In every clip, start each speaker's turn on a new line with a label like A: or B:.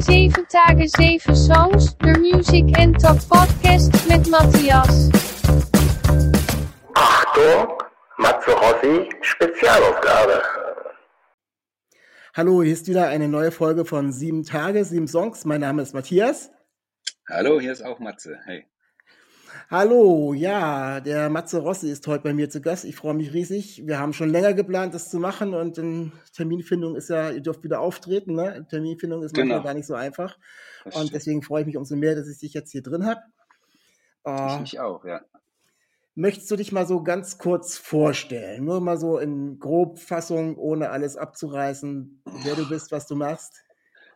A: 7 dagen 7 songs, de Music and Talk Podcast mit Matthias.
B: Achtung, Matze Rossi, Spezialaufgabe.
C: Hallo, hier ist wieder eine neue Folge von Sieben Tage, Sieben Songs. Mein Name ist Matthias.
D: Hallo, hier ist auch Matze. Hey.
C: Hallo, ja, der Matze Rossi ist heute bei mir zu Gast. Ich freue mich riesig. Wir haben schon länger geplant, das zu machen und in Terminfindung ist ja, ihr dürft wieder auftreten, ne? Terminfindung ist manchmal
D: Genau.
C: gar nicht so einfach.
D: Das
C: Und
D: stimmt.
C: deswegen freue ich mich umso mehr, dass ich dich jetzt hier drin habe.
D: Ich
C: Äh,
D: mich auch, ja.
C: möchtest du dich mal so ganz kurz vorstellen? Nur mal so in Grobfassung, ohne alles abzureißen, wer du bist, was du machst?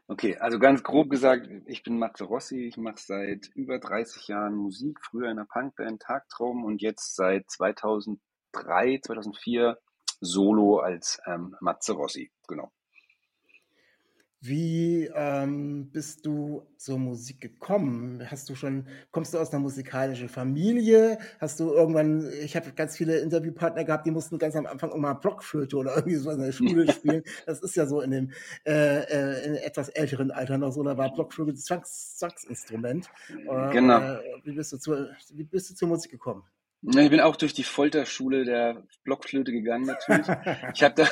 D: Okay, also ganz grob gesagt, ich bin Matze Rossi. Ich mache seit über 30 Jahren Musik, früher in der Punkband Tagtraum und jetzt seit 2003, 2004 solo als ähm, Matze Rossi. Genau.
C: Wie ähm, bist du zur Musik gekommen? Hast du schon, kommst du aus einer musikalischen Familie? Hast du irgendwann, ich habe ganz viele Interviewpartner gehabt, die mussten ganz am Anfang mal Blockflöte oder irgendwie so in der Schule spielen. Das ist ja so in dem äh, äh, in etwas älteren Alter noch so, da war Blockflöte ein Zwangs, Zwangsinstrument. Äh,
D: Genau.
C: äh, wie, bist du zur, wie bist du zur Musik gekommen?
D: Ich bin auch durch die Folterschule der Blockflöte gegangen natürlich. Ich habe da,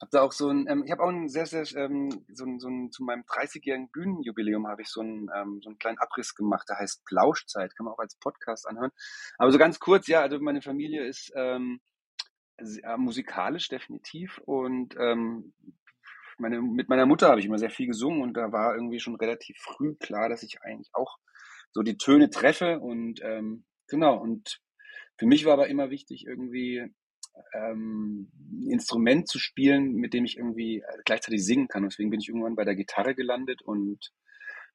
D: hab da auch so ein, ähm, ich habe auch ein sehr, sehr, ähm, so ein, so ein, zu meinem 30-jährigen Bühnenjubiläum habe ich so einen, ähm, so einen kleinen Abriss gemacht, der heißt Plauschzeit, kann man auch als Podcast anhören. Aber so ganz kurz, ja, also meine Familie ist ähm, sehr musikalisch definitiv und ähm, meine, mit meiner Mutter habe ich immer sehr viel gesungen und da war irgendwie schon relativ früh klar, dass ich eigentlich auch so die Töne treffe und ähm, genau und für mich war aber immer wichtig, irgendwie ähm, Instrument zu spielen, mit dem ich irgendwie äh, gleichzeitig singen kann. Und deswegen bin ich irgendwann bei der Gitarre gelandet und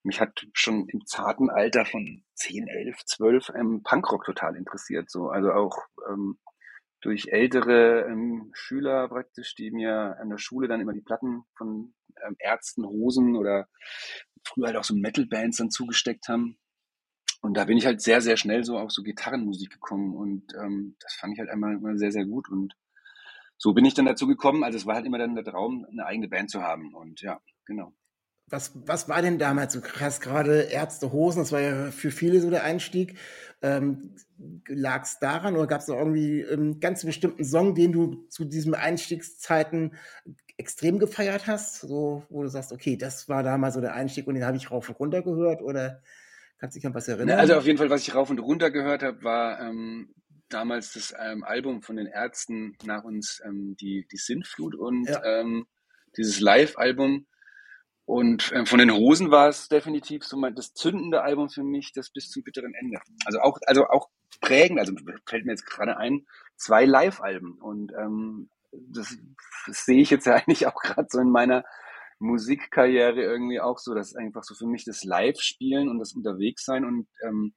D: mich hat schon im zarten Alter von 10, 11, 12 ähm, Punkrock total interessiert. So. Also auch ähm, durch ältere ähm, Schüler praktisch, die mir an der Schule dann immer die Platten von ähm, Ärzten, Hosen oder früher halt auch so Metal-Bands dann zugesteckt haben. Und da bin ich halt sehr, sehr schnell so auf so Gitarrenmusik gekommen und ähm, das fand ich halt einmal immer sehr, sehr gut und so bin ich dann dazu gekommen. Also es war halt immer dann der Traum, eine eigene Band zu haben und ja, genau.
C: Was, was war denn damals so krass? Gerade Ärzte, Hosen, das war ja für viele so der Einstieg. Ähm, Lag es daran oder gab es irgendwie einen ganz bestimmten Song, den du zu diesen Einstiegszeiten extrem gefeiert hast? So, wo du sagst, okay, das war damals so der Einstieg und den habe ich rauf und runter gehört oder kannst du dich an was erinnern?
D: Also auf jeden Fall, was ich rauf und runter gehört habe, war ähm, damals das ähm, Album von den Ärzten nach uns, ähm, die, die Sintflut und
C: Ja.
D: ähm, dieses Live-Album. Und ähm, von den Hosen war es definitiv so mein, das zündende Album für mich, das bis zum bitteren Ende. Also auch, also auch prägend, also fällt mir jetzt gerade ein, zwei Live-Alben. Und ähm, das, das sehe ich jetzt ja eigentlich auch gerade so in meiner Musikkarriere irgendwie auch so, dass einfach so für mich das Live-Spielen und das Unterwegssein und ähm,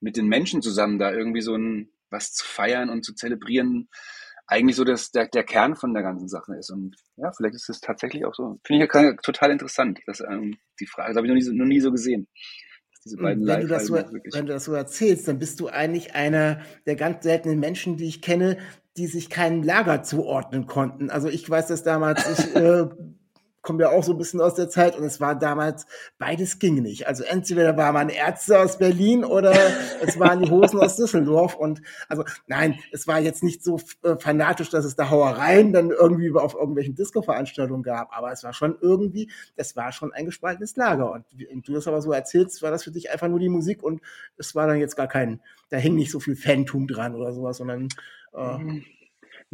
D: mit den Menschen zusammen da irgendwie so ein was zu feiern und zu zelebrieren, eigentlich so das, der, der Kern von der ganzen Sache ist. Und ja, vielleicht ist es tatsächlich auch so. Finde ich ja total interessant, dass ähm, die Frage, das habe ich noch nie, so- noch nie so gesehen. Beiden
C: wenn du, das so, wenn du das so erzählst, dann bist du eigentlich einer der ganz seltenen Menschen, die ich kenne, die sich keinem Lager zuordnen konnten. Also ich weiß das damals, ich äh, komme ja auch so ein bisschen aus der Zeit. Und es war damals, beides ging nicht. Also entweder war man Ärzte aus Berlin oder es waren die Hosen aus Düsseldorf. Und also nein, es war jetzt nicht so äh, fanatisch, dass es da Hauereien dann irgendwie auf irgendwelchen Disco-Veranstaltungen gab, aber es war schon irgendwie, es war schon ein gespaltenes Lager. Und und du das aber so erzählst, war das für dich einfach nur die Musik und es war dann jetzt gar kein, da hing nicht so viel Fantum dran oder sowas, sondern äh,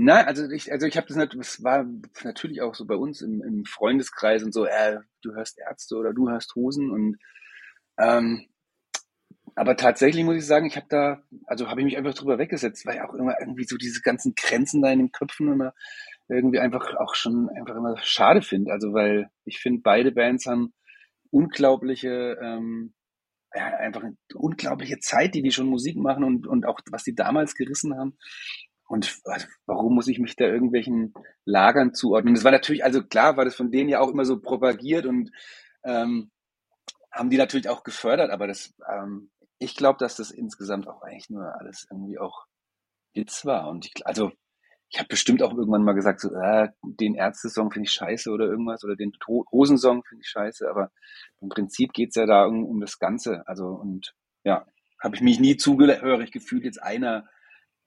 D: Nein, also ich, also ich habe das nicht, es war natürlich auch so bei uns im, im Freundeskreis und so, äh, du hörst Ärzte oder du hörst Hosen und ähm, aber tatsächlich muss ich sagen, ich habe da, also habe ich mich einfach drüber weggesetzt, weil auch immer irgendwie so diese ganzen Grenzen da in den Köpfen immer irgendwie einfach auch schon einfach immer schade finde. Also weil ich finde, beide Bands haben unglaubliche, ähm, ja, einfach unglaubliche Zeit, die die schon Musik machen und, und auch was die damals gerissen haben. Und also, warum muss ich mich da irgendwelchen Lagern zuordnen? Das war natürlich, also klar, war das von denen ja auch immer so propagiert und ähm, haben die natürlich auch gefördert, aber das, ähm, ich glaube, dass das insgesamt auch eigentlich nur alles irgendwie auch Witz war. Und ich, also ich habe bestimmt auch irgendwann mal gesagt, so, äh, den Ärzte-Song finde ich scheiße oder irgendwas oder den Hosensong finde ich scheiße, aber im Prinzip geht's ja da um, um das Ganze. Also und ja, habe ich mich nie zugehörig gefühlt, jetzt einer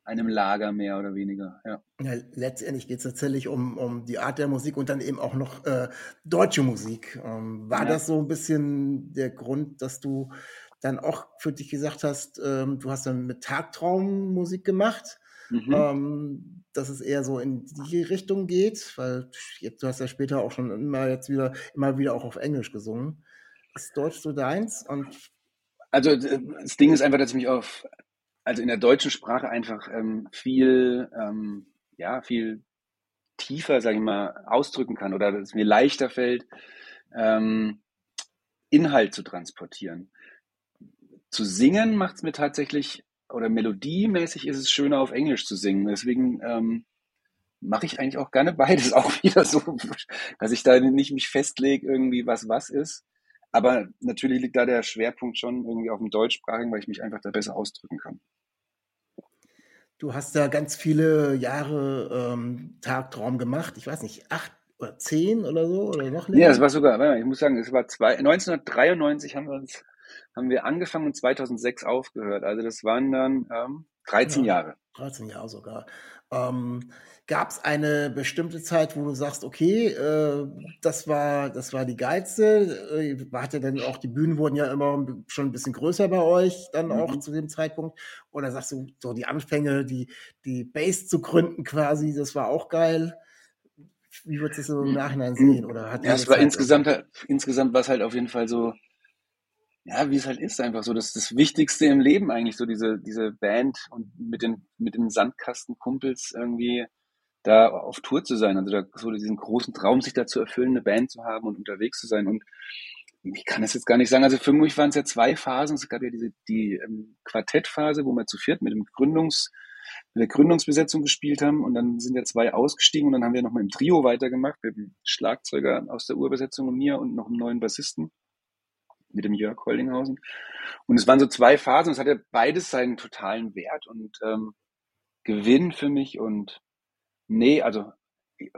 D: einem Lager mehr oder weniger. Ja.
C: ja letztendlich geht es tatsächlich um, um die Art der Musik und dann eben auch noch äh, deutsche Musik. Ähm, war ja. das so ein bisschen der Grund, dass du dann auch für dich gesagt hast, ähm, du hast dann mit Tagtraum Musik gemacht? Mhm. Ähm, dass es eher so in die Richtung geht, weil jetzt, du hast ja später auch schon immer jetzt wieder, immer wieder auch auf Englisch gesungen. Ist Deutsch so deins? Und
D: also das Ding ist einfach, dass ich mich auf, also in der deutschen Sprache einfach ähm, viel, ähm, ja, viel tiefer, sage ich mal, ausdrücken kann oder dass es mir leichter fällt, ähm, Inhalt zu transportieren. Zu singen macht es mir tatsächlich oder melodiemäßig ist es schöner auf Englisch zu singen. Deswegen ähm, mache ich eigentlich auch gerne beides auch wieder so, dass ich da nicht mich festlege, irgendwie was was ist. Aber natürlich liegt da der Schwerpunkt schon irgendwie auf dem Deutschsprachigen, weil ich mich einfach da besser ausdrücken kann.
C: Du hast da ganz viele Jahre ähm, Tagtraum gemacht. Ich weiß nicht, acht oder zehn oder so oder noch
D: länger? Ja, es war sogar, ich muss sagen, es war zwei, 1993 haben wir uns haben wir angefangen und 2006 aufgehört. Also das waren dann ähm, 13 ja, Jahre.
C: 13 Jahre sogar. Ähm, Gab es eine bestimmte Zeit, wo du sagst, okay, äh, das war das war die geilste? Äh, hatte denn auch die Bühnen wurden ja immer schon ein bisschen größer bei euch dann mhm. auch zu dem Zeitpunkt? Oder sagst du so die Anfänge, die die Base zu gründen quasi, das war auch geil? Wie würdest du es so im Nachhinein sehen? Oder
D: hat ja, es war Zeit insgesamt, insgesamt war es halt auf jeden Fall so, ja, wie es halt ist, einfach so, das ist das Wichtigste im Leben eigentlich, so diese, diese Band und mit den, mit den Sandkastenkumpels irgendwie da auf Tour zu sein, also da so diesen großen Traum, sich da zu erfüllen, eine Band zu haben und unterwegs zu sein und ich kann das jetzt gar nicht sagen. Also für mich waren es ja zwei Phasen. Es gab ja diese die ähm, Quartettphase, wo wir zu viert mit dem Gründungs mit der Gründungsbesetzung gespielt haben und dann sind ja zwei ausgestiegen und dann haben wir nochmal im Trio weitergemacht mit dem Schlagzeuger aus der Urbesetzung und mir und noch einem neuen Bassisten mit dem Jörg Holdinghausen. Und es waren so zwei Phasen. Es hatte beides seinen totalen Wert und ähm, Gewinn für mich. Und nee, also äh,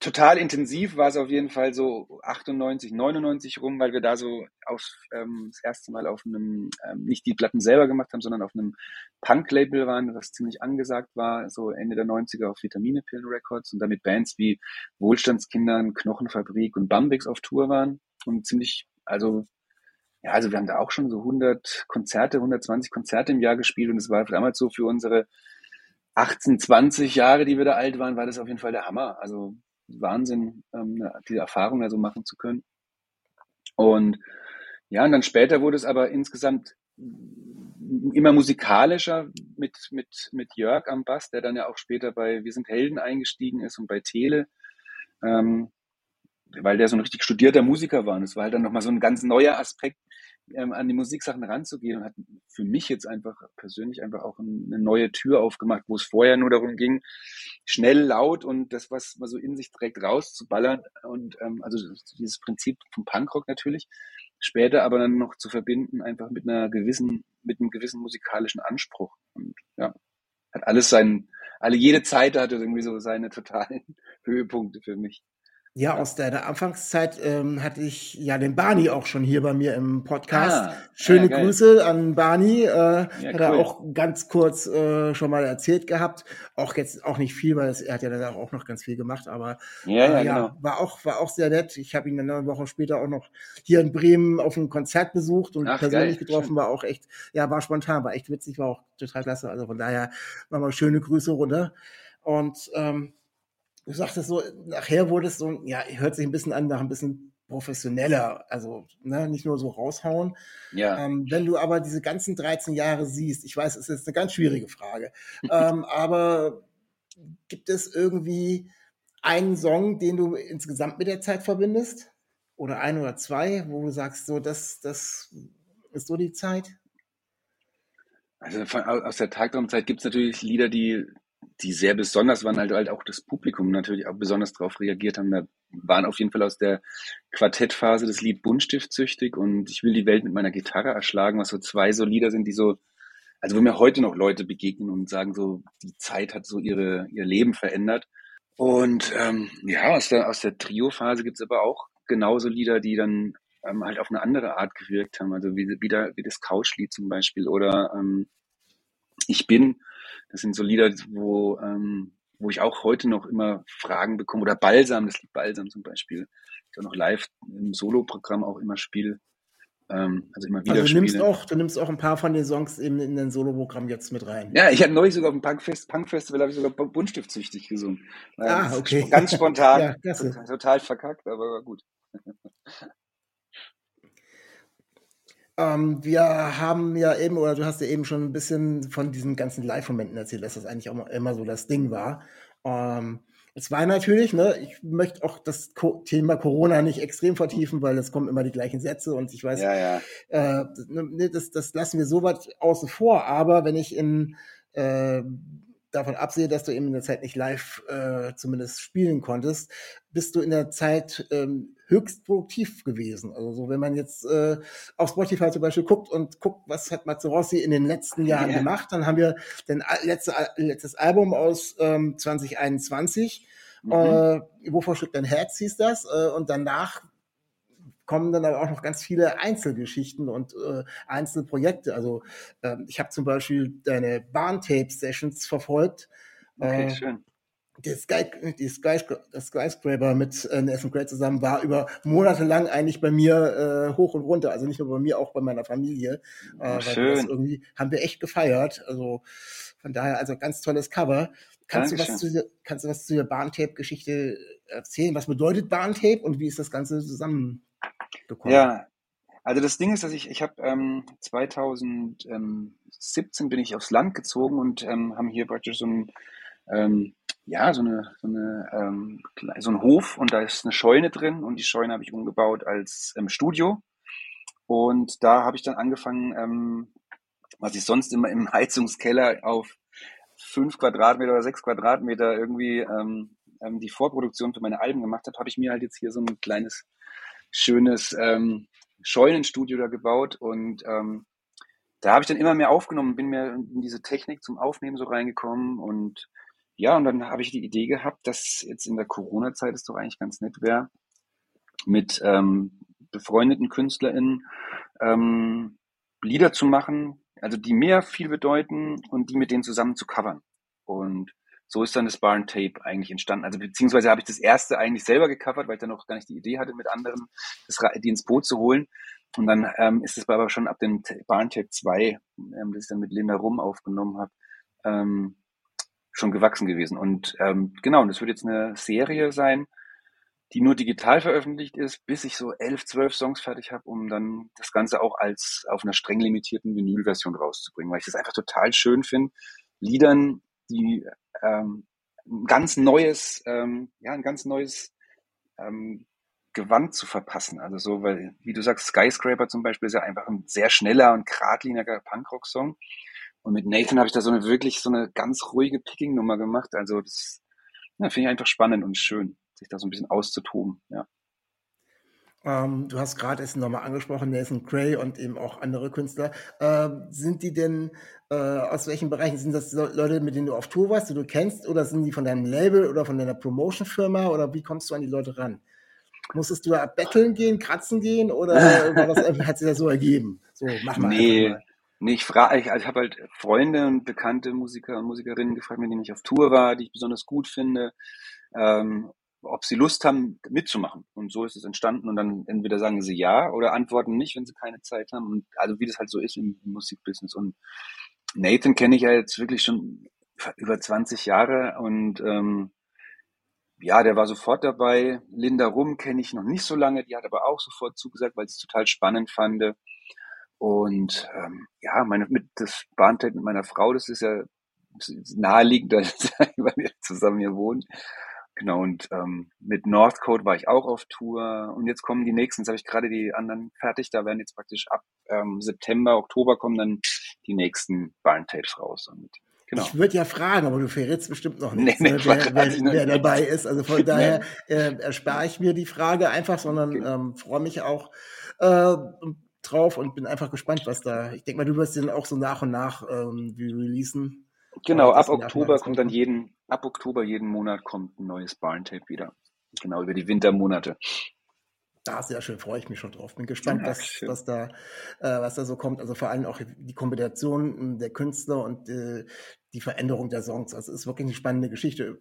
D: total intensiv war es auf jeden Fall so 98, 99 rum, weil wir da so auf, ähm, das erste Mal auf einem, ähm, nicht die Platten selber gemacht haben, sondern auf einem Punk-Label waren, was ziemlich angesagt war, so Ende der 90er auf Vitamine Pillen Records und damit Bands wie Wohlstandskindern, Knochenfabrik und Bambix auf Tour waren und ziemlich, also ja, also wir haben da auch schon so 100 Konzerte, 120 Konzerte im Jahr gespielt und es war damals so für unsere 18, 20 Jahre, die wir da alt waren, war das auf jeden Fall der Hammer. Also Wahnsinn, ähm, diese Erfahrung da so machen zu können. Und ja, und dann später wurde es aber insgesamt immer musikalischer mit, mit, mit Jörg am Bass, der dann ja auch später bei Wir sind Helden eingestiegen ist und bei Tele. Ähm, weil der so ein richtig studierter Musiker war. Und es war halt dann nochmal so ein ganz neuer Aspekt, ähm, an die Musiksachen ranzugehen und hat für mich jetzt einfach persönlich einfach auch eine neue Tür aufgemacht, wo es vorher nur darum ging, schnell, laut und das, was man so in sich trägt, rauszuballern. Und ähm, also dieses Prinzip vom Punkrock natürlich, später aber dann noch zu verbinden, einfach mit einer gewissen, mit einem gewissen musikalischen Anspruch. Und ja, hat alles seinen, alle jede Zeit hatte irgendwie so seine totalen Höhepunkte für mich.
C: Ja, aus deiner Anfangszeit ähm, hatte ich ja den Barney auch schon hier bei mir im Podcast. Ah, Schöne ja, Grüße an Barney. Äh, ja, hat cool. er auch ganz kurz äh, schon mal erzählt gehabt. Auch jetzt auch nicht viel, weil es, er hat ja dann auch noch ganz viel gemacht, aber ja, ja, äh, ja genau. war auch war auch sehr nett. Ich habe ihn dann eine Woche später auch noch hier in Bremen auf einem Konzert besucht und Ach, persönlich geil. getroffen. Schön. War auch echt, ja, war spontan, war echt witzig, war auch total klasse. Also von daher nochmal schöne Grüße runter. Und ähm, du sagtest so, nachher wurde es so, ja, hört sich ein bisschen an nach ein bisschen professioneller, also ne, nicht nur so raushauen. Ja. Ähm, wenn du aber diese ganzen 13 Jahre siehst, ich weiß, es ist eine ganz schwierige Frage, ähm, aber gibt es irgendwie einen Song, den du insgesamt mit der Zeit verbindest? Oder ein oder zwei, wo du sagst, so, das, das ist so die Zeit?
D: Also aus der Tagtraumzeit gibt es natürlich Lieder, die die sehr besonders waren, halt, halt auch das Publikum natürlich auch besonders darauf reagiert haben. Da waren auf jeden Fall aus der Quartettphase das Lied Buntstift süchtig und ich will die Welt mit meiner Gitarre erschlagen, was so zwei so Lieder sind, die so, also wo mir heute noch Leute begegnen und sagen so, die Zeit hat so ihre, ihr Leben verändert. Und ähm, ja, aus der, aus der Trio-Phase gibt's aber auch genauso Lieder, die dann ähm, halt auf eine andere Art gewirkt haben. Also wie, wie, da, wie das Couchlied zum Beispiel oder ähm, Ich bin. Das sind so Lieder, wo, ähm, wo ich auch heute noch immer Fragen bekomme. Oder Balsam, das Lied Balsam zum Beispiel. Ich auch noch live im Solo-Programm auch immer spiele. Ähm, also immer wieder
C: also du nimmst, auch, du nimmst auch ein paar von den Songs eben in dein Solo-Programm jetzt mit rein.
D: Ja, ich hatte neulich sogar auf dem Punkfest, Punkfestival habe ich sogar Buntstift süchtig gesungen.
C: Ah, okay.
D: Ganz spontan. ja, total verkackt, aber gut.
C: Ähm, wir haben ja eben, oder du hast ja eben schon ein bisschen von diesen ganzen Live-Momenten erzählt, dass das eigentlich auch immer so das Ding war. Ähm, es war natürlich, ne, ich möchte auch das Co Thema Corona nicht extrem vertiefen, weil es kommen immer die gleichen Sätze und ich weiß,
D: ja, ja.
C: Äh, ne, das, das lassen wir so weit außen vor. Aber wenn ich in äh, davon absehe, dass du eben in der Zeit nicht live äh, zumindest spielen konntest, bist du in der Zeit ähm, höchst produktiv gewesen. Also so, wenn man jetzt äh, auf Spotify zum Beispiel guckt und guckt, was hat Rossi in den letzten Jahren yeah. gemacht, dann haben wir den letzte, letztes Album aus ähm, 2021, mhm. äh, Wovor schlägt dein Herz hieß das, äh, und danach kommen dann aber auch noch ganz viele Einzelgeschichten und äh, Einzelprojekte. Also ähm, ich habe zum Beispiel deine Bahntape-Sessions verfolgt.
D: Okay, äh, schön.
C: Die, Sky, die Sky, das Skyscraper mit äh, Nathan Gray zusammen war über Monate lang eigentlich bei mir äh, hoch und runter. Also nicht nur bei mir, auch bei meiner Familie.
D: Äh, schön.
C: irgendwie haben wir echt gefeiert. Also von daher, also ganz tolles Cover. Kannst du, was zu, kannst du was zu der Bahntape-Geschichte erzählen? Was bedeutet Bahntape und wie ist das Ganze zusammen
D: bekommen? Ja, also das Ding ist, dass ich, ich habe ähm, 2017 bin ich aufs Land gezogen und ähm, haben hier praktisch so ein, ähm, ja, so eine, so eine, ähm, so ein Hof und da ist eine Scheune drin und die Scheune habe ich umgebaut als ähm, Studio. Und da habe ich dann angefangen, ähm, was ich sonst immer im Heizungskeller auf fünf Quadratmeter oder sechs Quadratmeter irgendwie ähm, ähm, die Vorproduktion für meine Alben gemacht habe, habe ich mir halt jetzt hier so ein kleines schönes ähm, Scheunenstudio da gebaut und ähm, da habe ich dann immer mehr aufgenommen, bin mehr in diese Technik zum Aufnehmen so reingekommen und ja, und dann habe ich die Idee gehabt, dass jetzt in der Corona-Zeit es doch eigentlich ganz nett wäre, mit ähm, befreundeten KünstlerInnen ähm, Lieder zu machen, also die mir viel bedeuten und die mit denen zusammen zu covern. Und so ist dann das Barn Tape eigentlich entstanden. Also beziehungsweise habe ich das erste eigentlich selber gecovert, weil ich dann noch gar nicht die Idee hatte, mit anderen das, die ins Boot zu holen. Und dann ähm, ist es aber schon ab dem Barn Tape 2, ähm, das ich dann mit Linda Rum aufgenommen habe, ähm, schon gewachsen gewesen. Und ähm, genau, und das wird jetzt eine Serie sein, die nur digital veröffentlicht ist, bis ich so elf, zwölf Songs fertig habe, um dann das Ganze auch als auf einer streng limitierten Vinylversion rauszubringen, weil ich das einfach total schön finde, Liedern, die ähm, ein ganz neues, ähm, ja, ein ganz neues ähm, Gewand zu verpassen. Also so, weil, wie du sagst, Skyscraper zum Beispiel ist ja einfach ein sehr schneller und geradliniger Punkrock-Song. Und mit Nathan habe ich da so eine wirklich so eine ganz ruhige Picking-Nummer gemacht. Also das ja, finde ich einfach spannend und schön, sich da so ein bisschen auszutoben, ja.
C: Ähm, du hast gerade es nochmal angesprochen, Nathan Gray und eben auch andere Künstler. Ähm, sind die denn, äh, aus welchen Bereichen sind das Leute, mit denen du auf Tour warst, die du kennst, oder sind die von deinem Label oder von deiner Promotion-Firma oder wie kommst du an die Leute ran? Musstest du da betteln gehen, kratzen gehen oder das, hat sich das so ergeben? So,
D: mach mal. Nee, mal. nee ich frage, ich, also ich habe halt Freunde und bekannte Musiker und Musikerinnen gefragt, mit denen ich auf Tour war, die ich besonders gut finde. Ähm, ob sie Lust haben, mitzumachen. Und so ist es entstanden. Und dann entweder sagen sie ja oder antworten nicht, wenn sie keine Zeit haben. Und also wie das halt so ist im, Musikbusiness. Und Nathan kenne ich ja jetzt wirklich schon über 20 Jahre und ähm, ja, der war sofort dabei. Linda Rum kenne ich noch nicht so lange, die hat aber auch sofort zugesagt, weil sie es total spannend fand. Und ähm, ja, meine, mit das Bahntape mit meiner Frau, das ist ja naheliegend, weil wir zusammen hier wohnen. Genau, und ähm, mit Northcote war ich auch auf Tour und jetzt kommen die nächsten, jetzt habe ich gerade die anderen fertig, da werden jetzt praktisch ab ähm, September, Oktober kommen dann die nächsten Barn-Tapes raus. Und,
C: genau. Ich würde ja fragen, aber du verrätst bestimmt noch nicht, nee, nee, ne, wer, wer, wer dabei ist. Also von daher äh, erspare ich mir die Frage einfach, sondern okay. ähm, freue mich auch. Äh, drauf und bin einfach gespannt, was da. Ich denke mal, du wirst den auch so nach und nach ähm, releasen.
D: Genau, ab Oktober kommt dann jeden, ab Oktober jeden Monat kommt ein neues Barn-Tape wieder. Genau, über die Wintermonate.
C: Da sehr schön, freue ich mich schon drauf. Bin gespannt, ja, was, was, da, äh, was da so kommt. Also vor allem auch die Kombination der Künstler und äh, die Veränderung der Songs. Also es ist wirklich eine spannende Geschichte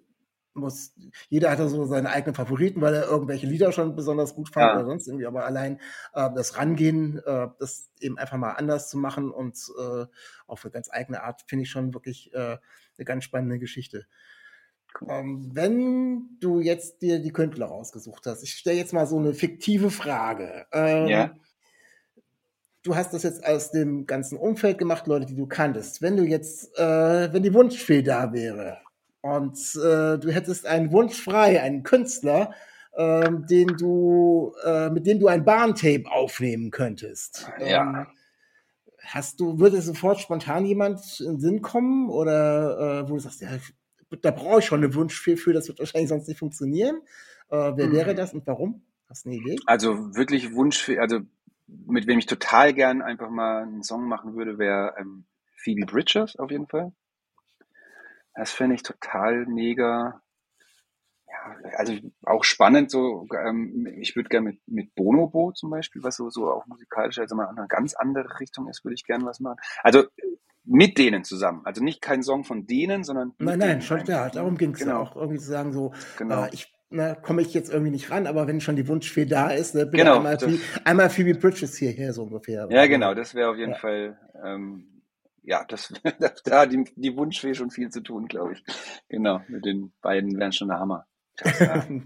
C: muss, jeder hatte so seine eigenen Favoriten, weil er irgendwelche Lieder schon besonders gut fand ja. oder sonst irgendwie, aber allein äh, das Rangehen, äh, das eben einfach mal anders zu machen und äh, auf eine ganz eigene Art, finde ich schon wirklich äh, eine ganz spannende Geschichte. Ähm, wenn du jetzt dir die Künstler rausgesucht hast, ich stelle jetzt mal so eine fiktive Frage. Ähm, ja. Du hast das jetzt aus dem ganzen Umfeld gemacht, Leute, die du kanntest. Wenn du jetzt, äh, wenn die Wunschfee da wäre, und äh, du hättest einen Wunsch frei, einen Künstler, äh, den du, äh, mit dem du ein Bahntape aufnehmen könntest.
D: Ja. Ähm,
C: hast du, würde sofort spontan jemand in den Sinn kommen oder äh, wo du sagst, ja, da brauche ich schon einen Wunsch für, für, das wird wahrscheinlich sonst nicht funktionieren. Äh, wer mhm. wäre das und warum? Hast du eine Idee?
D: Also wirklich Wunsch für, also mit wem ich total gern einfach mal einen Song machen würde, wäre ähm, Phoebe Bridgers auf jeden Fall. Das finde ich total mega. Ja, also auch spannend so. Ähm, ich würde gerne mit, mit Bonobo zum Beispiel, was so, so auch musikalisch, also mal in eine ganz andere Richtung ist, würde ich gerne was machen. Also mit denen zusammen. Also nicht kein Song von denen, sondern.
C: Nein, nein, schon klar. Darum ging es genau. ja auch irgendwie zu sagen, so, genau. Äh, ich na, komme ich jetzt irgendwie nicht ran, aber wenn schon die Wunschfee da ist, ne,
D: genau,
C: einmal, das, einmal Phoebe Bridges hierher so ungefähr.
D: Ja, genau, das wäre auf jeden ja. Fall ähm, ja, das, da hat die, die Wunschfee schon viel zu tun, glaube ich. Genau, mit den beiden wären schon der Hammer.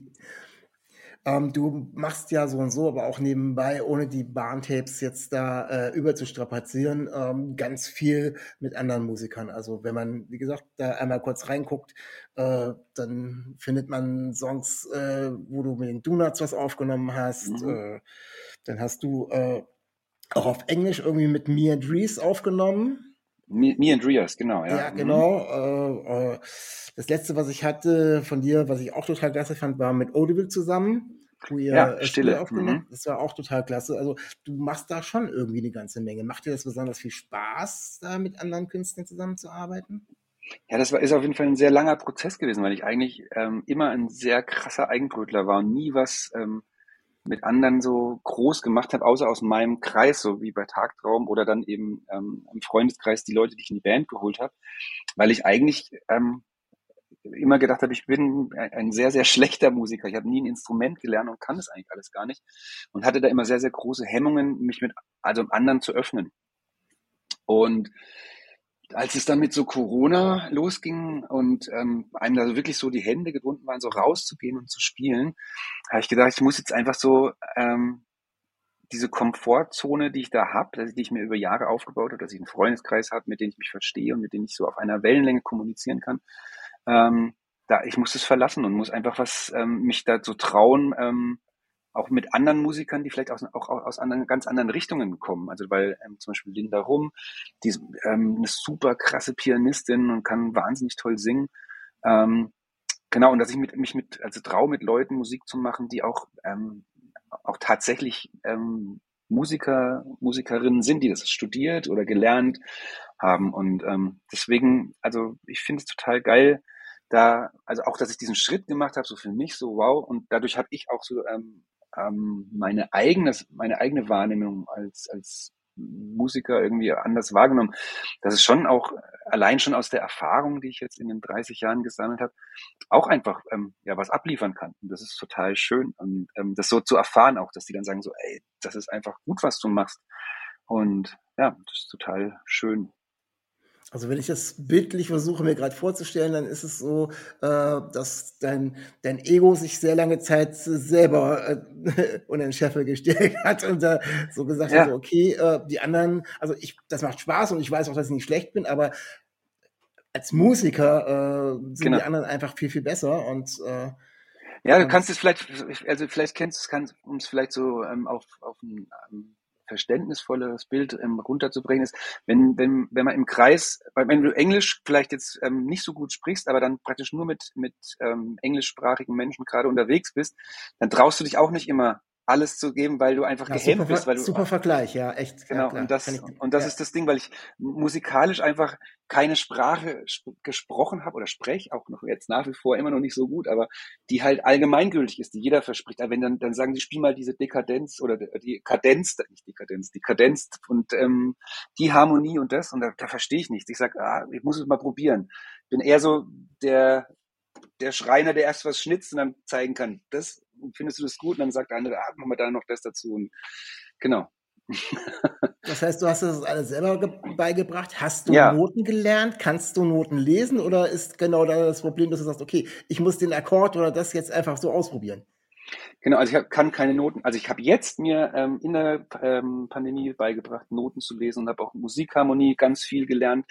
C: ähm, du machst ja so und so, aber auch nebenbei, ohne die Bahntapes jetzt da äh, überzustrapazieren, ähm, ganz viel mit anderen Musikern. Also wenn man, wie gesagt, da einmal kurz reinguckt, äh, dann findet man Songs, äh, wo du mit den Donuts was aufgenommen hast. Mhm. Äh, dann hast du äh, auch auf Englisch irgendwie mit Mia Dries aufgenommen.
D: Me, me and Rias, genau,
C: ja. Ja, mhm. genau. Mhm. Äh, das letzte, was ich hatte von dir, was ich auch total klasse fand, war mit Audible zusammen.
D: Wo ihr ja, Stille aufgenommen.
C: Mhm. Das war auch total klasse. Also du machst da schon irgendwie eine ganze Menge. Macht dir das besonders viel Spaß, da mit anderen Künstlern zusammenzuarbeiten?
D: Ja, das war, ist auf jeden Fall ein sehr langer Prozess gewesen, weil ich eigentlich ähm, immer ein sehr krasser Eigenbrötler war und nie was ähm, mit anderen so groß gemacht habe, außer aus meinem Kreis, so wie bei Tagtraum oder dann eben ähm, im Freundeskreis die Leute, die ich in die Band geholt habe, weil ich eigentlich ähm, immer gedacht habe, ich bin ein sehr, sehr schlechter Musiker. Ich habe nie ein Instrument gelernt und kann das eigentlich alles gar nicht und hatte da immer sehr, sehr große Hemmungen, mich mit also anderen zu öffnen. Und als es dann mit so Corona losging und ähm, einem da wirklich so die Hände gebunden waren, so rauszugehen und zu spielen, habe ich gedacht, ich muss jetzt einfach so ähm, diese Komfortzone, die ich da habe, die ich mir über Jahre aufgebaut habe, dass ich einen Freundeskreis habe, mit dem ich mich verstehe und mit dem ich so auf einer Wellenlänge kommunizieren kann, ähm, da ich muss es verlassen und muss einfach was ähm, mich da so trauen, ähm, auch mit anderen Musikern, die vielleicht aus, auch aus anderen, ganz anderen Richtungen kommen. Also weil ähm, zum Beispiel Linda Rum, die ist ähm, eine super krasse Pianistin und kann wahnsinnig toll singen. Ähm, genau, und dass ich mit, mich mit, also traue, mit Leuten Musik zu machen, die auch, ähm, auch tatsächlich ähm, Musiker, Musikerinnen sind, die das studiert oder gelernt haben. Und ähm, deswegen, also ich finde es total geil, da, also auch, dass ich diesen Schritt gemacht habe, so für mich, so wow, und dadurch habe ich auch so ähm, ähm, meine eigene, meine eigene Wahrnehmung als, als Musiker irgendwie anders wahrgenommen. Das ist schon auch allein schon aus der Erfahrung, die ich jetzt in den 30 Jahren gesammelt habe, auch einfach ähm, ja was abliefern kann. Und das ist total schön und ähm, das so zu erfahren auch, dass die dann sagen so, ey, das ist einfach gut, was du machst. Und ja, das ist total schön.
C: Also wenn ich das bildlich versuche mir gerade vorzustellen, dann ist es so, äh, dass dein, dein Ego sich sehr lange Zeit selber äh, unter den Scheffel gestellt hat und da so gesagt ja. hat, okay, äh, die anderen, also ich, das macht Spaß und ich weiß auch, dass ich nicht schlecht bin, aber als Musiker äh, sind genau. die anderen einfach viel, viel besser und äh,
D: ja, du kannst es vielleicht, also vielleicht kennst du es, um es vielleicht so ähm, auf, auf ein ähm, verständnisvolles Bild ähm, runterzubringen ist, wenn, wenn, wenn man im Kreis, wenn du Englisch vielleicht jetzt ähm, nicht so gut sprichst, aber dann praktisch nur mit, mit ähm, englischsprachigen Menschen gerade unterwegs bist, dann traust du dich auch nicht immer alles zu geben, weil du einfach
C: Ja,
D: gehemmt
C: super,
D: bist, weil du
C: super Vergleich, ja, echt. Ja,
D: Genau,
C: klar.
D: und das,
C: ich,
D: und das
C: ja.
D: ist das Ding, weil ich musikalisch einfach keine Sprache sp gesprochen habe oder spreche, auch noch jetzt nach wie vor immer noch nicht so gut, aber die halt allgemeingültig ist, die jeder verspricht. Aber wenn dann, dann sagen sie, spiel mal diese Dekadenz oder die Kadenz, nicht Dekadenz, die Kadenz und ähm, die Harmonie und das, und da, da verstehe ich nichts. Ich sag, ah, ich muss es mal probieren. Ich bin eher so der, der Schreiner, der erst was schnitzt und dann zeigen kann, das findest du das gut? Und dann sagt der andere, ah, mach mal da noch das dazu. Und genau.
C: Das heißt, du hast das alles selber ge- beigebracht. Hast du
D: Ja.
C: Noten gelernt? Kannst du Noten lesen? Oder ist genau da das Problem, dass du sagst, okay, ich muss den Akkord oder das jetzt einfach so ausprobieren?
D: Genau, also ich hab, kann keine Noten, also ich habe jetzt mir ähm, in der ähm, Pandemie beigebracht, Noten zu lesen und habe auch Musikharmonie ganz viel gelernt.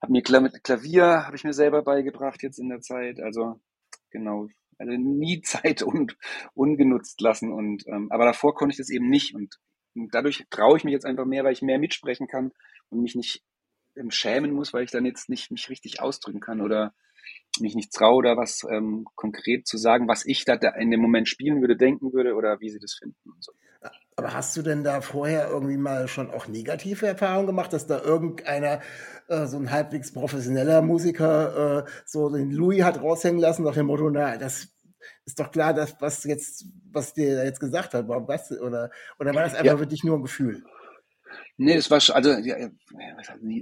D: Habe mir Kla Klavier, habe ich mir selber beigebracht jetzt in der Zeit. Also genau, also nie Zeit und ungenutzt lassen. Und ähm, aber davor konnte ich das eben nicht. Und, und dadurch traue ich mich jetzt einfach mehr, weil ich mehr mitsprechen kann und mich nicht ähm, schämen muss, weil ich dann jetzt nicht mich richtig ausdrücken kann oder mich nicht traue, da was ähm, konkret zu sagen, was ich da in dem Moment spielen würde, denken würde oder wie sie das finden und so.
C: Aber hast du denn da vorher irgendwie mal schon auch negative Erfahrungen gemacht, dass da irgendeiner, äh, so ein halbwegs professioneller Musiker, äh, so den Louis hat raushängen lassen nach dem Motto, na, das ist doch klar, dass was jetzt, was dir jetzt gesagt hat, warum was, oder, oder war das einfach
D: Ja.
C: wirklich nur ein Gefühl?
D: Nee, das war schon, also, ja,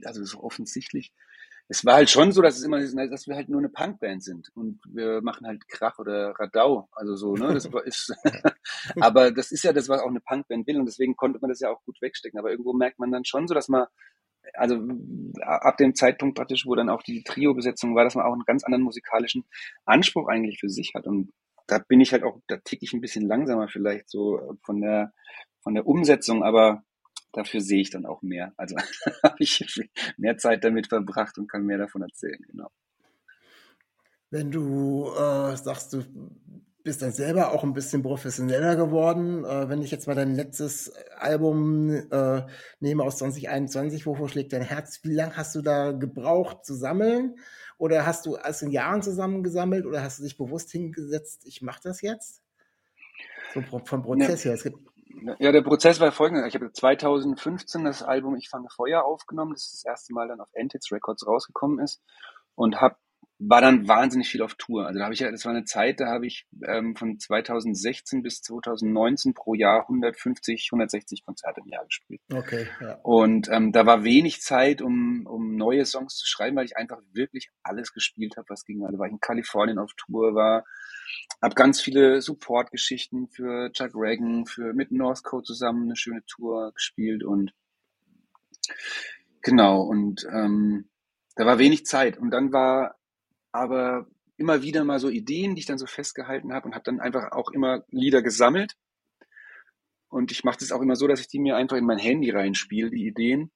D: also so offensichtlich. Es war halt schon so, dass es immer, dass wir halt nur eine Punkband sind und wir machen halt Krach oder Radau, also so, ne, das ist, aber das ist ja das, was auch eine Punkband will und deswegen konnte man das ja auch gut wegstecken, aber irgendwo merkt man dann schon so, dass man, also ab dem Zeitpunkt praktisch, wo dann auch die Trio-Besetzung war, dass man auch einen ganz anderen musikalischen Anspruch eigentlich für sich hat. Und da bin ich halt auch, da tick ich ein bisschen langsamer vielleicht so von der, von der Umsetzung, aber dafür sehe ich dann auch mehr. Also habe ich mehr Zeit damit verbracht und kann mehr davon erzählen, genau.
C: Wenn du äh, sagst, du bist dann selber auch ein bisschen professioneller geworden, äh, wenn ich jetzt mal dein letztes Album äh, nehme aus 2021, wovor schlägt dein Herz? Wie lange hast du da gebraucht zu sammeln? Oder hast du es in Jahren zusammengesammelt oder hast du dich bewusst hingesetzt, ich mache das jetzt? So vom Prozess her. Es gibt,
D: Ja, der Prozess war folgender. Ich habe 2015 das Album Ich fange Feuer aufgenommen, das das erste Mal dann auf Antics Records rausgekommen ist und hab, war dann wahnsinnig viel auf Tour. Also da habe ich ja, das war eine Zeit, da habe ich ähm, von 2016 bis 2019 pro Jahr 150, 160 Konzerte im Jahr gespielt.
C: okay, ja.
D: Und ähm, da war wenig Zeit, um, um neue Songs zu schreiben, weil ich einfach wirklich alles gespielt habe, was ging. Also war ich in Kalifornien auf Tour, war, habe ganz viele Support-Geschichten für Chuck Reagan, für mit Northcote zusammen eine schöne Tour gespielt und genau und ähm, da war wenig Zeit und dann war aber immer wieder mal so Ideen, die ich dann so festgehalten habe und habe dann einfach auch immer Lieder gesammelt und ich mache das auch immer so, dass ich die mir einfach in mein Handy reinspiele, die Ideen.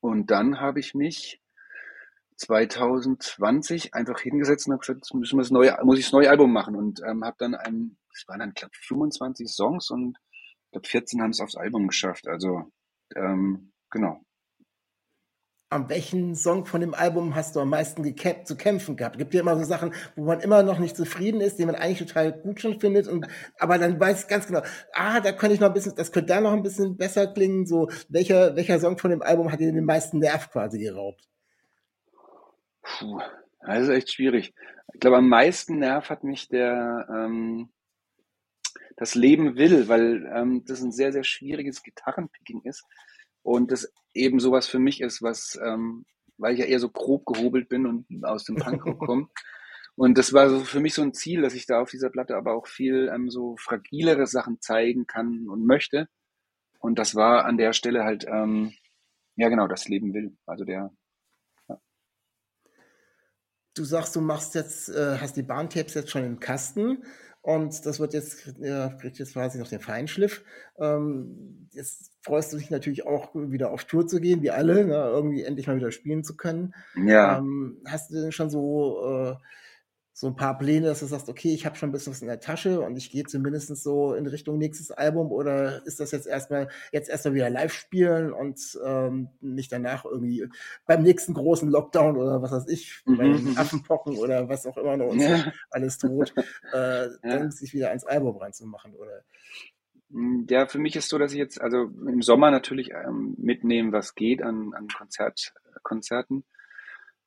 D: Und dann habe ich mich 2020 einfach hingesetzt und habe gesagt, müssen wir das neue, muss ich das neue Album machen. Und ähm, habe dann ein, es waren dann, glaube 25 Songs und ich glaube 14 haben es aufs Album geschafft. Also ähm, genau.
C: An welchen Song von dem Album hast du am meisten zu kämpfen gehabt? Gibt ja immer so Sachen, wo man immer noch nicht zufrieden ist, die man eigentlich total gut schon findet, und, aber dann weiß ich ganz genau, ah, da könnte ich noch ein bisschen, das könnte da noch ein bisschen besser klingen. So, welcher, welcher Song von dem Album hat dir den meisten Nerv quasi geraubt?
D: Puh, das ist echt schwierig. Ich glaube, am meisten Nerv hat mich der ähm, das Leben will, weil ähm, das ein sehr, sehr schwieriges Gitarrenpicking ist und das eben sowas für mich ist, was, ähm, weil ich ja eher so grob gehobelt bin und aus dem Punkrock komme. Und das war so für mich so ein Ziel, dass ich da auf dieser Platte aber auch viel ähm, so fragilere Sachen zeigen kann und möchte. Und das war an der Stelle halt, ähm, ja genau, das Leben will. Also der,
C: Du sagst, du machst jetzt, äh, hast die Bahntapes jetzt schon im Kasten und das wird jetzt, ja, kriegt jetzt quasi noch den Feinschliff. Ähm, jetzt freust du dich natürlich auch wieder auf Tour zu gehen, wie alle, ne, irgendwie endlich mal wieder spielen zu können.
D: ja.
C: Ähm, hast du denn schon so, äh, so ein paar Pläne, dass du sagst, okay, ich habe schon ein bisschen was in der Tasche und ich gehe zumindest so in Richtung nächstes Album oder ist das jetzt erstmal jetzt erstmal wieder live spielen und ähm, nicht danach irgendwie beim nächsten großen Lockdown oder was weiß ich,
D: Mhm,
C: bei den. Affenpocken oder was auch immer noch uns
D: Ja.
C: alles droht, äh, dann sich wieder ans Album ranzumachen oder
D: Hm, ja, für mich ist so, dass ich jetzt, also im Sommer natürlich ähm, mitnehmen, was geht an, an Konzert, Konzerten.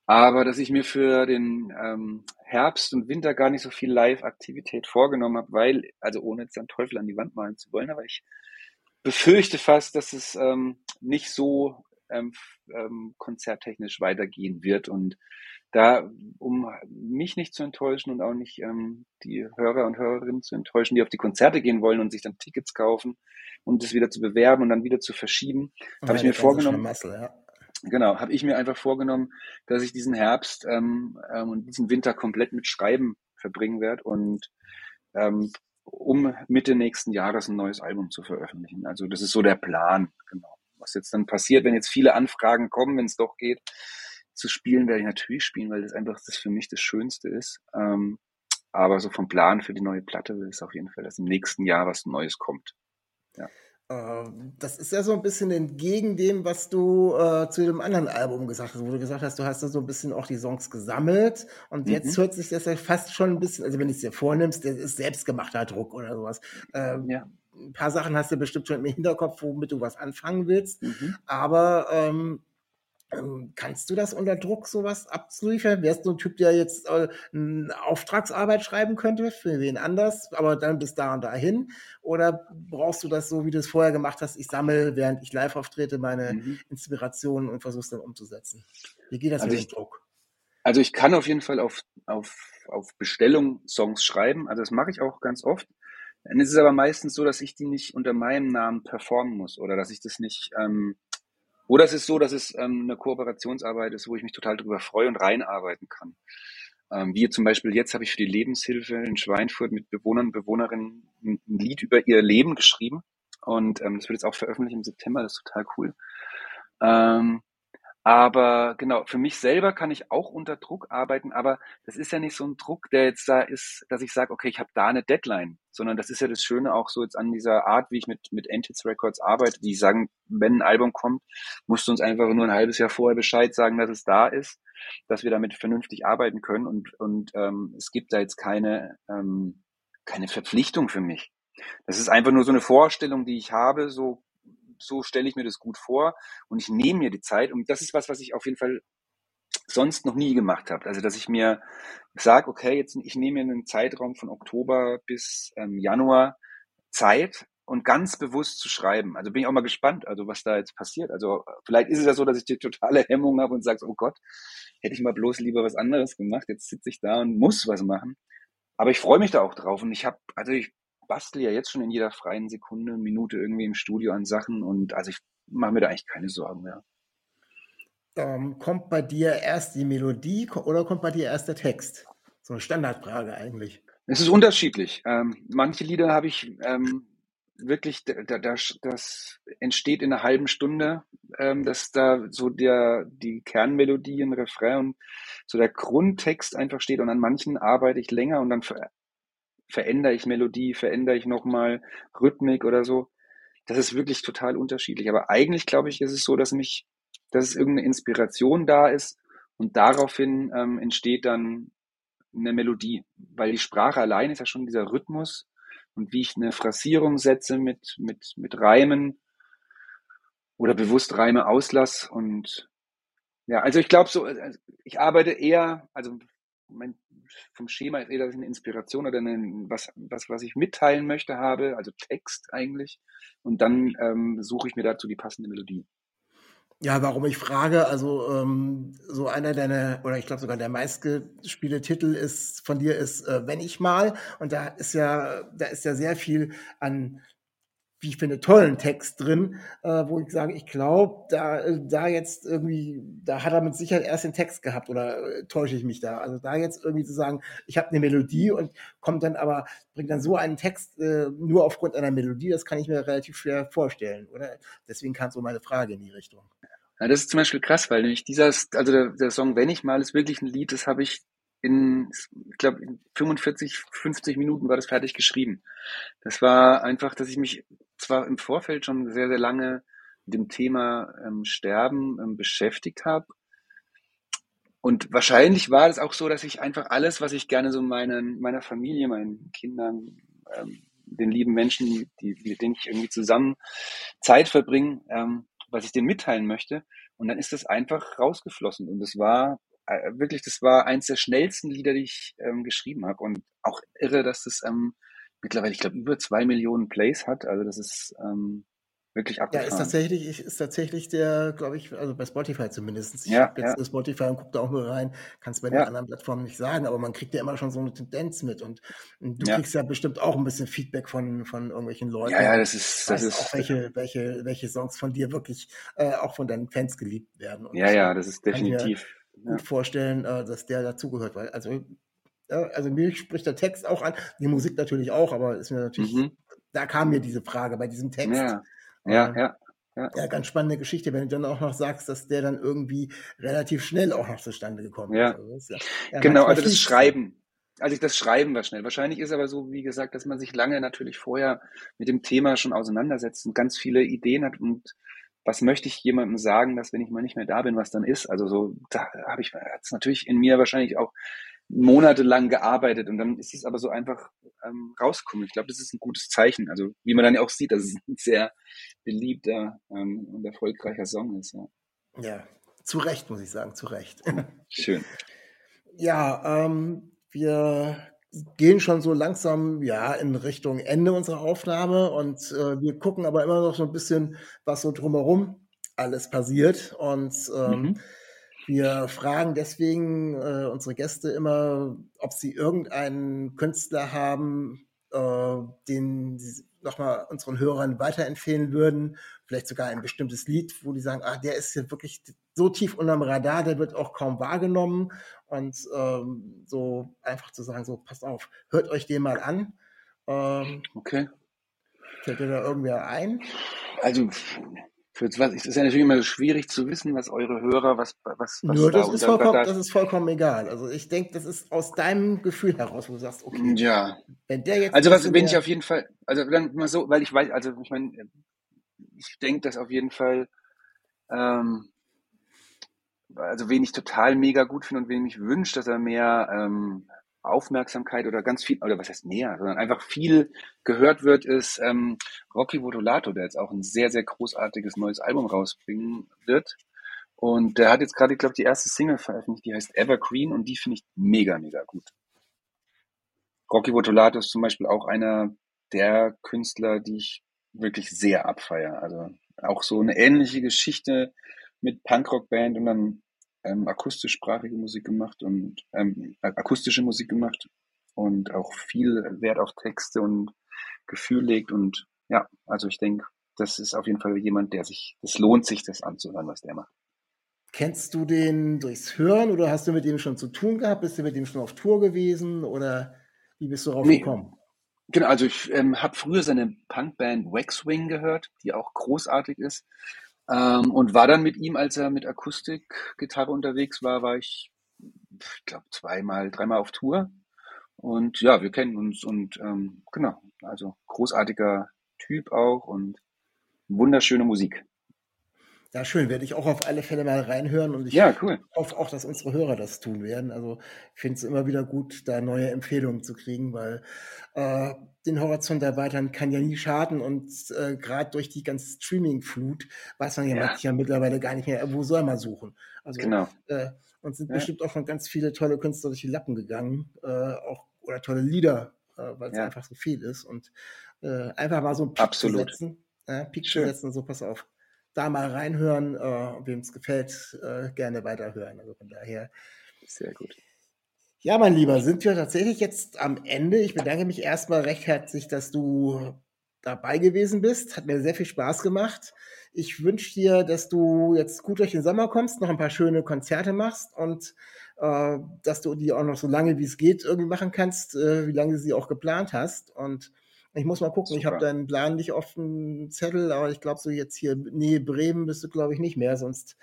D: Aber dass ich mir für den ähm, Herbst und Winter gar nicht so viel Live-Aktivität vorgenommen habe, weil, also ohne jetzt einen Teufel an die Wand malen zu wollen, aber ich befürchte fast, dass es ähm, nicht so ähm, ähm, konzerttechnisch weitergehen wird. Und da, um mich nicht zu enttäuschen und auch nicht ähm, die Hörer und Hörerinnen zu enttäuschen, die auf die Konzerte gehen wollen und sich dann Tickets kaufen und das wieder zu bewerben und dann wieder zu verschieben, habe ich mir vorgenommen. Muscle, ja. Genau, habe ich mir einfach vorgenommen, dass ich diesen Herbst ähm, ähm, und diesen Winter komplett mit Schreiben verbringen werde und ähm, um Mitte nächsten Jahres ein neues Album zu veröffentlichen. Also das ist so der Plan, genau. Was jetzt dann passiert, wenn jetzt viele Anfragen kommen, wenn es doch geht, zu spielen, werde ich natürlich spielen, weil das einfach das für mich das Schönste ist. Ähm, aber so vom Plan für die neue Platte ist auf jeden Fall, dass im nächsten Jahr was Neues kommt. Ja.
C: Ähm, das ist ja so ein bisschen entgegen dem, was du äh, zu dem anderen Album gesagt hast, wo du gesagt hast, du hast da so ein bisschen auch die Songs gesammelt und mhm. jetzt hört sich das ja fast schon ein bisschen, also wenn du es dir vornimmst, das ist selbstgemachter Druck oder sowas. Ähm, ja. Ein paar Sachen hast du bestimmt schon im Hinterkopf, womit du was anfangen willst, mhm. aber ähm, ähm, kannst du das unter Druck, sowas abzuliefern? Wärst du ein Typ, der jetzt äh, eine Auftragsarbeit schreiben könnte, für wen anders, aber dann bis da und dahin? Oder brauchst du das so, wie du es vorher gemacht hast? Ich sammle, während ich live auftrete, meine mhm. Inspirationen und versuche es dann umzusetzen. Wie geht das also mit dem Druck?
D: Also ich kann auf jeden Fall auf, auf, auf Bestellung Songs schreiben. Also das mache ich auch ganz oft. Dann ist es aber meistens so, dass ich die nicht unter meinem Namen performen muss oder dass ich das nicht ähm, oder es ist so, dass es ähm, eine Kooperationsarbeit ist, wo ich mich total darüber freue und reinarbeiten kann. Ähm, wie zum Beispiel jetzt habe ich für die Lebenshilfe in Schweinfurt mit Bewohnern und Bewohnerinnen ein, ein Lied über ihr Leben geschrieben. Und ähm, das wird jetzt auch veröffentlicht im September, das ist total cool. Ähm, aber genau, für mich selber kann ich auch unter Druck arbeiten, aber das ist ja nicht so ein Druck, der jetzt da ist, dass ich sage, okay, ich habe da eine Deadline, sondern das ist ja das Schöne auch so jetzt an dieser Art, wie ich mit, mit Entities Records arbeite, die sagen, wenn ein Album kommt, musst du uns einfach nur ein halbes Jahr vorher Bescheid sagen, dass es da ist, dass wir damit vernünftig arbeiten können und, und ähm, es gibt da jetzt keine, ähm, keine Verpflichtung für mich. Das ist einfach nur so eine Vorstellung, die ich habe, so so stelle ich mir das gut vor und ich nehme mir die Zeit. Und das ist was, was ich auf jeden Fall sonst noch nie gemacht habe. Also dass ich mir sage, okay, jetzt ich nehme mir einen Zeitraum von Oktober bis ähm, Januar Zeit und ganz bewusst zu schreiben. Also bin ich auch mal gespannt, also was da jetzt passiert. Also vielleicht ist es ja so, dass ich die totale Hemmung habe und sage, oh Gott, hätte ich mal bloß lieber was anderes gemacht. Jetzt sitze ich da und muss was machen. Aber ich freue mich da auch drauf und ich habe, also ich bastel ja jetzt schon in jeder freien Sekunde, Minute irgendwie im Studio an Sachen und also ich mache mir da eigentlich keine Sorgen mehr.
C: Ähm, kommt bei dir erst die Melodie oder kommt bei dir erst der Text? So eine Standardfrage eigentlich.
D: Es ist unterschiedlich. Ähm, manche Lieder habe ich ähm, wirklich, da, da, das entsteht in einer halben Stunde, ähm, dass da so der, die Kernmelodie, ein Refrain und so der Grundtext einfach steht und an manchen arbeite ich länger und dann verändere ich Melodie, verändere ich nochmal Rhythmik oder so. Das ist wirklich total unterschiedlich. Aber eigentlich glaube ich, ist es so, dass mich, dass es irgendeine Inspiration da ist und daraufhin ähm, entsteht dann eine Melodie, weil die Sprache allein ist ja schon dieser Rhythmus und wie ich eine Phrasierung setze mit, mit, mit Reimen oder bewusst Reime auslass und ja, also ich glaube so, äh, ich arbeite eher, also mein vom Schema ist eher, dass ich eine Inspiration oder eine, was, was, was ich mitteilen möchte habe, also Text eigentlich. Und dann ähm, suche ich mir dazu die passende Melodie.
C: Ja, warum ich frage, also ähm, so einer deiner, oder ich glaube sogar der meistgespielte Titel ist von dir ist äh, Wenn ich mal. Und da ist ja, da ist ja sehr viel an wie ich finde, tollen Text drin, äh, wo ich sage, ich glaube, da, da jetzt irgendwie, da hat er mit Sicherheit erst den Text gehabt oder äh, täusche ich mich da. Also da jetzt irgendwie zu sagen, ich habe eine Melodie und kommt dann aber, bringt dann so einen Text äh, nur aufgrund einer Melodie, das kann ich mir relativ schwer vorstellen, oder? Deswegen kam so meine Frage in die Richtung.
D: Ja, das ist zum Beispiel krass, weil nämlich dieser, also der, der Song Wenn ich mal ist wirklich ein Lied, das habe ich in, ich glaube, in 45, 50 Minuten war das fertig geschrieben. Das war einfach, dass ich mich zwar im Vorfeld schon sehr, sehr lange mit dem Thema ähm, Sterben ähm, beschäftigt habe. Und wahrscheinlich war es auch so, dass ich einfach alles, was ich gerne so meinen, meiner Familie, meinen Kindern, ähm, den lieben Menschen, die, mit denen ich irgendwie zusammen Zeit verbringe, ähm, was ich denen mitteilen möchte. Und dann ist das einfach rausgeflossen. Und das war äh, wirklich, das war eins der schnellsten Lieder, die ich ähm, geschrieben habe. Und auch irre, dass das ähm, mittlerweile, ich glaube, über zwei Millionen Plays hat. Also das ist ähm, wirklich abgefahren.
C: Ja, ist tatsächlich, ist tatsächlich der, glaube ich, also bei Spotify zumindest. Ich
D: Ja,
C: habe jetzt
D: ja.
C: Spotify und gucke da auch nur rein, kann es bei den
D: Ja.
C: anderen Plattformen nicht sagen, aber man kriegt ja immer schon so eine Tendenz mit und, und du
D: Ja.
C: kriegst ja bestimmt auch ein bisschen Feedback von, von irgendwelchen Leuten.
D: Ja, ja, das ist, das ist,
C: auch, welche, welche, welche Songs von dir wirklich äh, auch von deinen Fans geliebt werden. Und
D: ja, ja, das ist
C: kann ich mir
D: definitiv. Ja.
C: gut vorstellen, äh, dass der dazugehört, weil also ja, also mir spricht der Text auch an, die Musik natürlich auch, aber ist mir natürlich,
D: Mhm.
C: da kam mir diese Frage bei diesem Text.
D: Ja, ja,
C: Ähm,
D: ja. Ja,
C: ja, ganz spannende Geschichte, wenn du dann auch noch sagst, dass der dann irgendwie relativ schnell auch noch zustande gekommen
D: Ja.
C: ist. Also ja, ja,
D: genau, also das. Schreiben. Also das Schreiben war schnell. Wahrscheinlich ist aber so, wie gesagt, dass man sich lange natürlich vorher mit dem Thema schon auseinandersetzt und ganz viele Ideen hat und was möchte ich jemandem sagen, dass wenn ich mal nicht mehr da bin, was dann ist. Also so, da habe ich hat's natürlich in mir wahrscheinlich auch monatelang gearbeitet und dann ist es aber so einfach ähm, rausgekommen. Ich glaube, das ist ein gutes Zeichen. Also wie man dann ja auch sieht, dass es ein sehr beliebter ähm, und erfolgreicher Song ist. Ja.
C: Ja, zu Recht, muss ich sagen, zu Recht.
D: Schön.
C: Ja, ähm, wir gehen schon so langsam ja in Richtung Ende unserer Aufnahme und äh, wir gucken aber immer noch so ein bisschen, was so drumherum alles passiert und ähm,
D: Mhm.
C: Wir fragen deswegen äh, unsere Gäste immer, ob sie irgendeinen Künstler haben, äh, den sie nochmal unseren Hörern weiterempfehlen würden, vielleicht sogar ein bestimmtes Lied, wo die sagen, ah, der ist jetzt wirklich so tief unterm Radar, der wird auch kaum wahrgenommen und ähm, so einfach zu sagen, so passt auf, hört euch den mal an. Ähm,
D: Okay.
C: fällt dir da irgendwer ein?
D: Also für was es ist ja natürlich immer schwierig zu wissen, was eure Hörer, was was was
C: Nö,
D: da
C: das ist, vollkommen, das ist vollkommen egal. Also ich denke, das ist aus deinem Gefühl heraus, wo du sagst, okay,
D: ja.
C: wenn der jetzt
D: Also was bin ich auf jeden Fall, also dann mal so, weil ich weiß, also ich meine, ich denke, dass auf jeden Fall, ähm, also wen ich total mega gut finde und wen ich wünsche, dass er mehr ähm, Aufmerksamkeit oder ganz viel, oder was heißt mehr, sondern einfach viel gehört wird, ist ähm, Rocky Votolato, der jetzt auch ein sehr, sehr großartiges neues Album rausbringen wird. Und der hat jetzt gerade, ich glaube, die erste Single veröffentlicht, die heißt Evergreen und die finde ich mega, mega gut. Rocky Votolato ist zum Beispiel auch einer der Künstler, die ich wirklich sehr abfeiere. Also auch so eine ähnliche Geschichte mit Punkrock-Band und dann ähm, akustischsprachige Musik gemacht und ähm, akustische Musik gemacht und auch viel Wert auf Texte und Gefühl legt und ja, also ich denke, das ist auf jeden Fall jemand, der sich, das lohnt sich, das anzuhören, was der macht.
C: Kennst du den durchs Hören oder hast du mit ihm schon zu tun gehabt? Bist du mit ihm schon auf Tour gewesen oder wie bist du darauf
D: Nee.
C: gekommen?
D: Genau, also ich ähm, habe früher seine Punkband Waxwing gehört, die auch großartig ist. Ähm, und war dann mit ihm, als er mit Akustikgitarre unterwegs war, war ich, ich glaube, zweimal, dreimal auf Tour. Und ja, wir kennen uns und ähm, genau, also großartiger Typ auch und wunderschöne Musik.
C: Ja, schön, werde ich auch auf alle Fälle mal reinhören und ich
D: Ja, cool.
C: hoffe auch, dass unsere Hörer das tun werden. Also ich finde es immer wieder gut, da neue Empfehlungen zu kriegen, weil äh, den Horizont erweitern kann ja nie schaden und äh, gerade durch die ganze Streaming-Flut weiß man ja,
D: Ja.
C: manchmal mittlerweile gar nicht mehr, wo soll man suchen. Also
D: Genau.
C: äh, uns sind
D: Ja.
C: bestimmt auch schon ganz viele tolle Künstler durch die Lappen gegangen, äh, auch oder tolle Lieder, äh, weil es einfach so viel ist und äh, einfach mal so einen Peak
D: Absolut.
C: zu setzen, äh, zu setzen, so pass auf, da mal reinhören, äh, wem es gefällt, äh, gerne weiterhören. Also von daher,
D: Sehr gut.
C: ja, mein Lieber, sind wir tatsächlich jetzt am Ende. Ich bedanke mich erstmal recht herzlich, dass du dabei gewesen bist. Hat mir sehr viel Spaß gemacht. Ich wünsche dir, dass du jetzt gut durch den Sommer kommst, noch ein paar schöne Konzerte machst und äh, dass du die auch noch so lange wie es geht irgendwie machen kannst, äh, wie lange du sie auch geplant hast. Und ich muss mal gucken, ich
D: Super.
C: habe deinen Plan nicht auf dem Zettel, aber ich glaube, so jetzt hier Nähe Bremen bist du, glaube ich, nicht mehr, sonst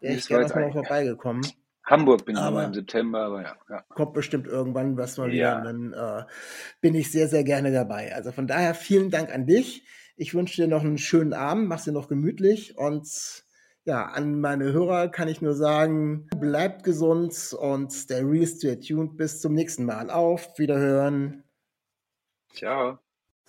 C: wäre
D: Nee,
C: ich gerne mal vorbeigekommen
D: Hamburg bin ich
C: Aber-
D: im September, aber ja, ja.
C: kommt bestimmt irgendwann was mal
D: Ja.
C: wieder. Und dann äh, bin ich sehr, sehr gerne dabei. Also von daher vielen Dank an dich. Ich wünsche dir noch einen schönen Abend, mach's dir noch gemütlich und ja, an meine Hörer kann ich nur sagen, bleibt gesund und stay real, stay tuned. Bis zum nächsten Mal. Auf Wiederhören.
D: Ciao.